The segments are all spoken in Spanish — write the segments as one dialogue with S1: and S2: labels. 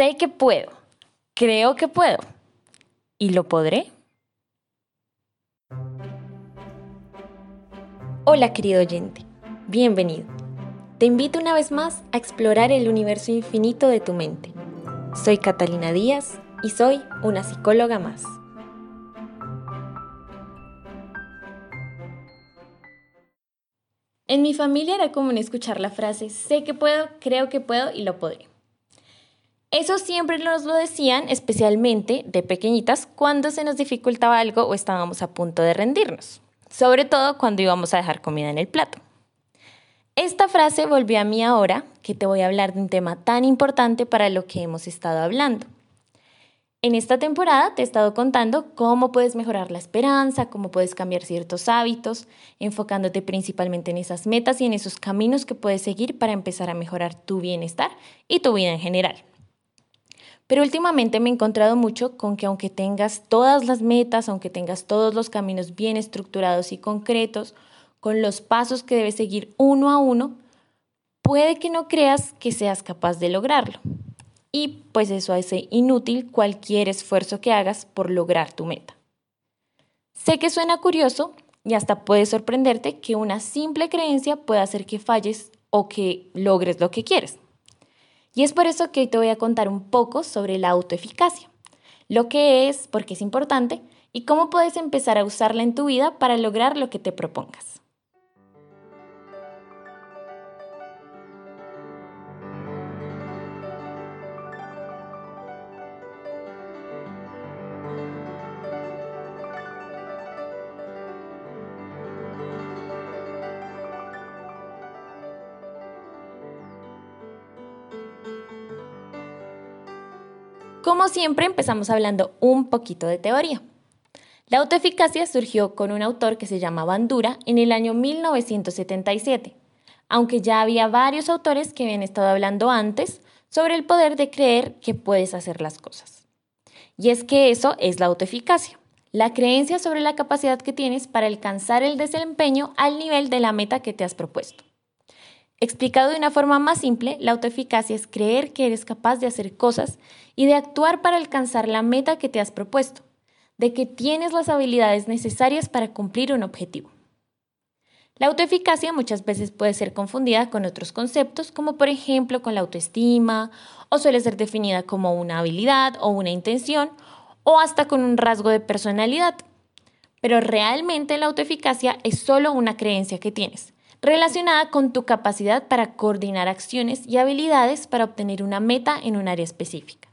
S1: Sé que puedo, creo que puedo. ¿Y lo podré? Hola querido oyente, bienvenido. Te invito una vez más a explorar el universo infinito de tu mente. Soy Catalina Díaz y soy una psicóloga más. En mi familia era común escuchar la frase, sé que puedo, creo que puedo y lo podré. Eso siempre nos lo decían, especialmente de pequeñitas, cuando se nos dificultaba algo o estábamos a punto de rendirnos, sobre todo cuando íbamos a dejar comida en el plato. Esta frase volvió a mí ahora que te voy a hablar de un tema tan importante para lo que hemos estado hablando, en esta temporada te he estado contando cómo puedes mejorar la esperanza, cómo puedes cambiar ciertos hábitos, enfocándote principalmente en esas metas y en esos caminos que puedes seguir para empezar a mejorar tu bienestar y tu vida en general. Pero últimamente me he encontrado mucho con que aunque tengas todas las metas, aunque tengas todos los caminos bien estructurados y concretos, con los pasos que debes seguir uno a uno, puede que no creas que seas capaz de lograrlo y pues eso hace inútil cualquier esfuerzo que hagas por lograr tu meta. Sé que suena curioso y hasta puede sorprenderte que una simple creencia pueda hacer que falles o que logres lo que quieres. Y es por eso que hoy te voy a contar un poco sobre la autoeficacia, lo que es, porque es importante, y cómo puedes empezar a usarla en tu vida para lograr lo que te propongas. Como siempre, empezamos hablando un poquito de teoría. La autoeficacia surgió con un autor que se llama Bandura en el año 1977, aunque ya había varios autores que habían estado hablando antes sobre el poder de creer que puedes hacer las cosas. Y es que eso es la autoeficacia, la creencia sobre la capacidad que tienes para alcanzar el desempeño al nivel de la meta que te has propuesto. Explicado de una forma más simple, la autoeficacia es creer que eres capaz de hacer cosas y de actuar para alcanzar la meta que te has propuesto, de que tienes las habilidades necesarias para cumplir un objetivo. La autoeficacia muchas veces puede ser confundida con otros conceptos, como por ejemplo con la autoestima, o suele ser definida como una habilidad o una intención, o hasta con un rasgo de personalidad. Pero realmente la autoeficacia es solo una creencia que tienes relacionada con tu capacidad para coordinar acciones y habilidades para obtener una meta en un área específica.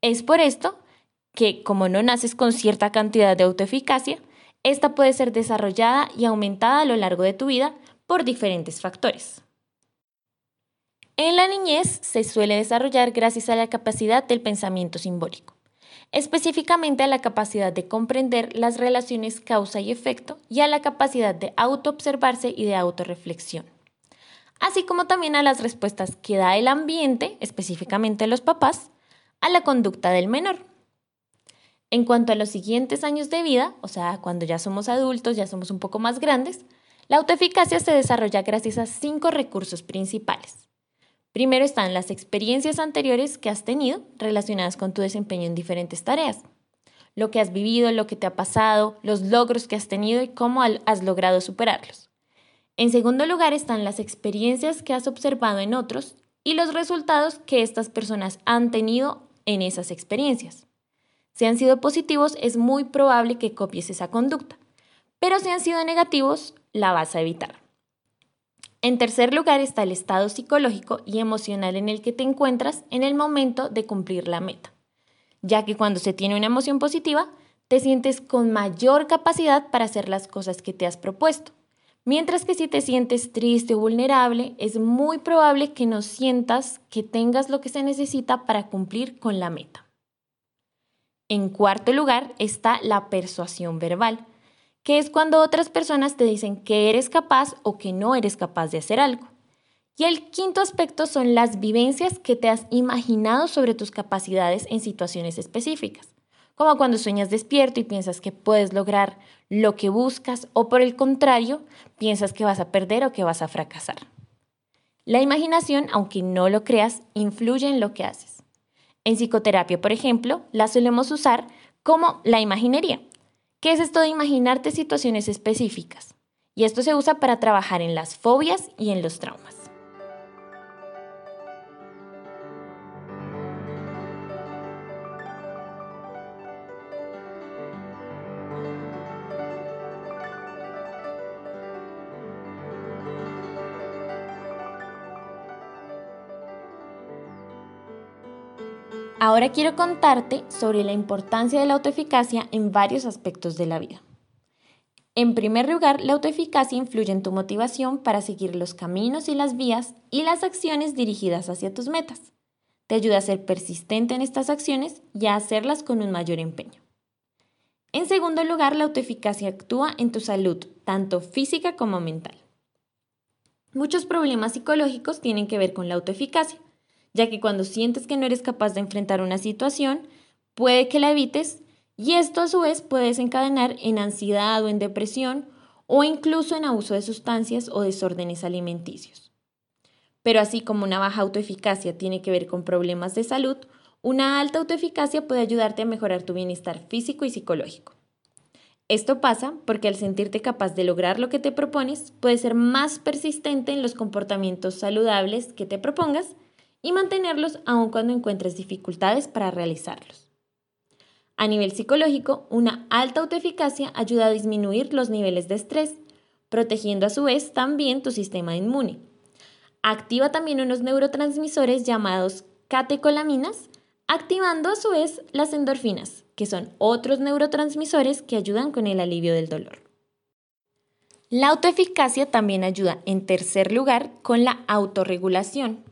S1: Es por esto que, como no naces con cierta cantidad de autoeficacia, esta puede ser desarrollada y aumentada a lo largo de tu vida por diferentes factores. En la niñez se suele desarrollar gracias a la capacidad del pensamiento simbólico específicamente a la capacidad de comprender las relaciones causa y efecto y a la capacidad de autoobservarse y de autorreflexión, así como también a las respuestas que da el ambiente, específicamente los papás, a la conducta del menor. En cuanto a los siguientes años de vida, o sea, cuando ya somos adultos, ya somos un poco más grandes, la autoeficacia se desarrolla gracias a cinco recursos principales. Primero están las experiencias anteriores que has tenido relacionadas con tu desempeño en diferentes tareas. Lo que has vivido, lo que te ha pasado, los logros que has tenido y cómo has logrado superarlos. En segundo lugar están las experiencias que has observado en otros y los resultados que estas personas han tenido en esas experiencias. Si han sido positivos, es muy probable que copies esa conducta, pero si han sido negativos, la vas a evitar. En tercer lugar está el estado psicológico y emocional en el que te encuentras en el momento de cumplir la meta, ya que cuando se tiene una emoción positiva, te sientes con mayor capacidad para hacer las cosas que te has propuesto. Mientras que si te sientes triste o vulnerable, es muy probable que no sientas que tengas lo que se necesita para cumplir con la meta. En cuarto lugar está la persuasión verbal, que es cuando otras personas te dicen que eres capaz o que no eres capaz de hacer algo. Y el quinto aspecto son las vivencias que te has imaginado sobre tus capacidades en situaciones específicas, como cuando sueñas despierto y piensas que puedes lograr lo que buscas o por el contrario, piensas que vas a perder o que vas a fracasar. La imaginación, aunque no lo creas, influye en lo que haces. En psicoterapia, por ejemplo, la solemos usar como la imaginería. ¿Qué es esto de imaginarte situaciones específicas? Y esto se usa para trabajar en las fobias y en los traumas. Ahora quiero contarte sobre la importancia de la autoeficacia en varios aspectos de la vida. En primer lugar, la autoeficacia influye en tu motivación para seguir los caminos y las vías y las acciones dirigidas hacia tus metas. Te ayuda a ser persistente en estas acciones y a hacerlas con un mayor empeño. En segundo lugar, la autoeficacia actúa en tu salud, tanto física como mental. Muchos problemas psicológicos tienen que ver con la autoeficacia ya que cuando sientes que no eres capaz de enfrentar una situación, puede que la evites y esto a su vez puede desencadenar en ansiedad o en depresión o incluso en abuso de sustancias o desórdenes alimenticios. Pero así como una baja autoeficacia tiene que ver con problemas de salud, una alta autoeficacia puede ayudarte a mejorar tu bienestar físico y psicológico. Esto pasa porque al sentirte capaz de lograr lo que te propones, puedes ser más persistente en los comportamientos saludables que te propongas y mantenerlos aun cuando encuentres dificultades para realizarlos. A nivel psicológico, una alta autoeficacia ayuda a disminuir los niveles de estrés, protegiendo a su vez también tu sistema inmune. Activa también unos neurotransmisores llamados catecolaminas, activando a su vez las endorfinas, que son otros neurotransmisores que ayudan con el alivio del dolor. La autoeficacia también ayuda, en tercer lugar, con la autorregulación,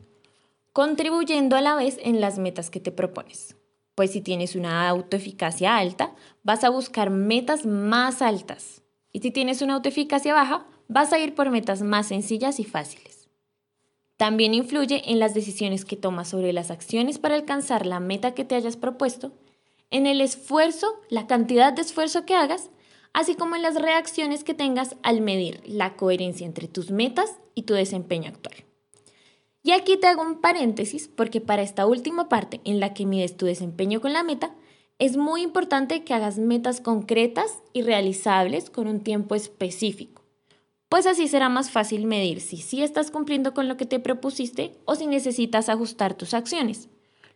S1: contribuyendo a la vez en las metas que te propones. Pues si tienes una autoeficacia alta, vas a buscar metas más altas. Y si tienes una autoeficacia baja, vas a ir por metas más sencillas y fáciles. También influye en las decisiones que tomas sobre las acciones para alcanzar la meta que te hayas propuesto, en el esfuerzo, la cantidad de esfuerzo que hagas, así como en las reacciones que tengas al medir la coherencia entre tus metas y tu desempeño actual. Y aquí te hago un paréntesis porque para esta última parte en la que mides tu desempeño con la meta, es muy importante que hagas metas concretas y realizables con un tiempo específico, pues así será más fácil medir si sí estás cumpliendo con lo que te propusiste o si necesitas ajustar tus acciones,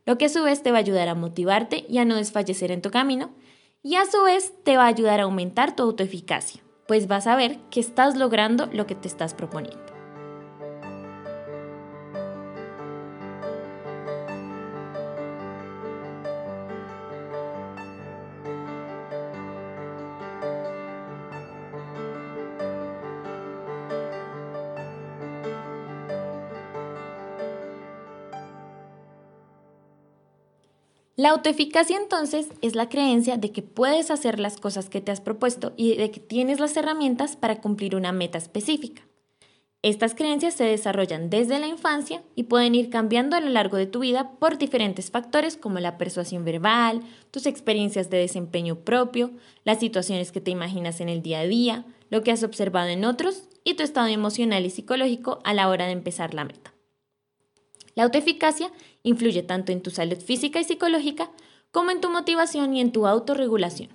S1: lo que a su vez te va a ayudar a motivarte y a no desfallecer en tu camino, y a su vez te va a ayudar a aumentar tu autoeficacia, pues vas a ver que estás logrando lo que te estás proponiendo. La autoeficacia entonces es la creencia de que puedes hacer las cosas que te has propuesto y de que tienes las herramientas para cumplir una meta específica. Estas creencias se desarrollan desde la infancia y pueden ir cambiando a lo largo de tu vida por diferentes factores como la persuasión verbal, tus experiencias de desempeño propio, las situaciones que te imaginas en el día a día, lo que has observado en otros y tu estado emocional y psicológico a la hora de empezar la meta. La autoeficacia influye tanto en tu salud física y psicológica como en tu motivación y en tu autorregulación.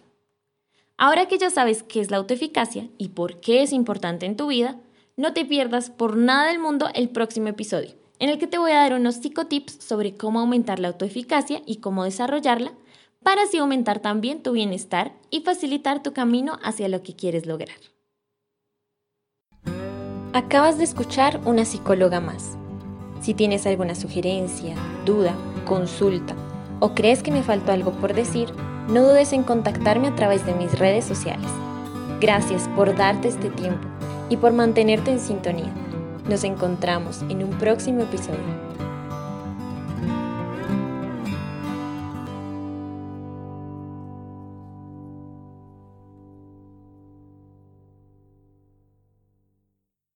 S1: Ahora que ya sabes qué es la autoeficacia y por qué es importante en tu vida, no te pierdas por nada del mundo el próximo episodio, en el que te voy a dar unos psicotips sobre cómo aumentar la autoeficacia y cómo desarrollarla para así aumentar también tu bienestar y facilitar tu camino hacia lo que quieres lograr. Acabas de escuchar una psicóloga más si tienes alguna sugerencia, duda, consulta o crees que me faltó algo por decir, no dudes en contactarme a través de mis redes sociales. Gracias por darte este tiempo y por mantenerte en sintonía. Nos encontramos en un próximo episodio.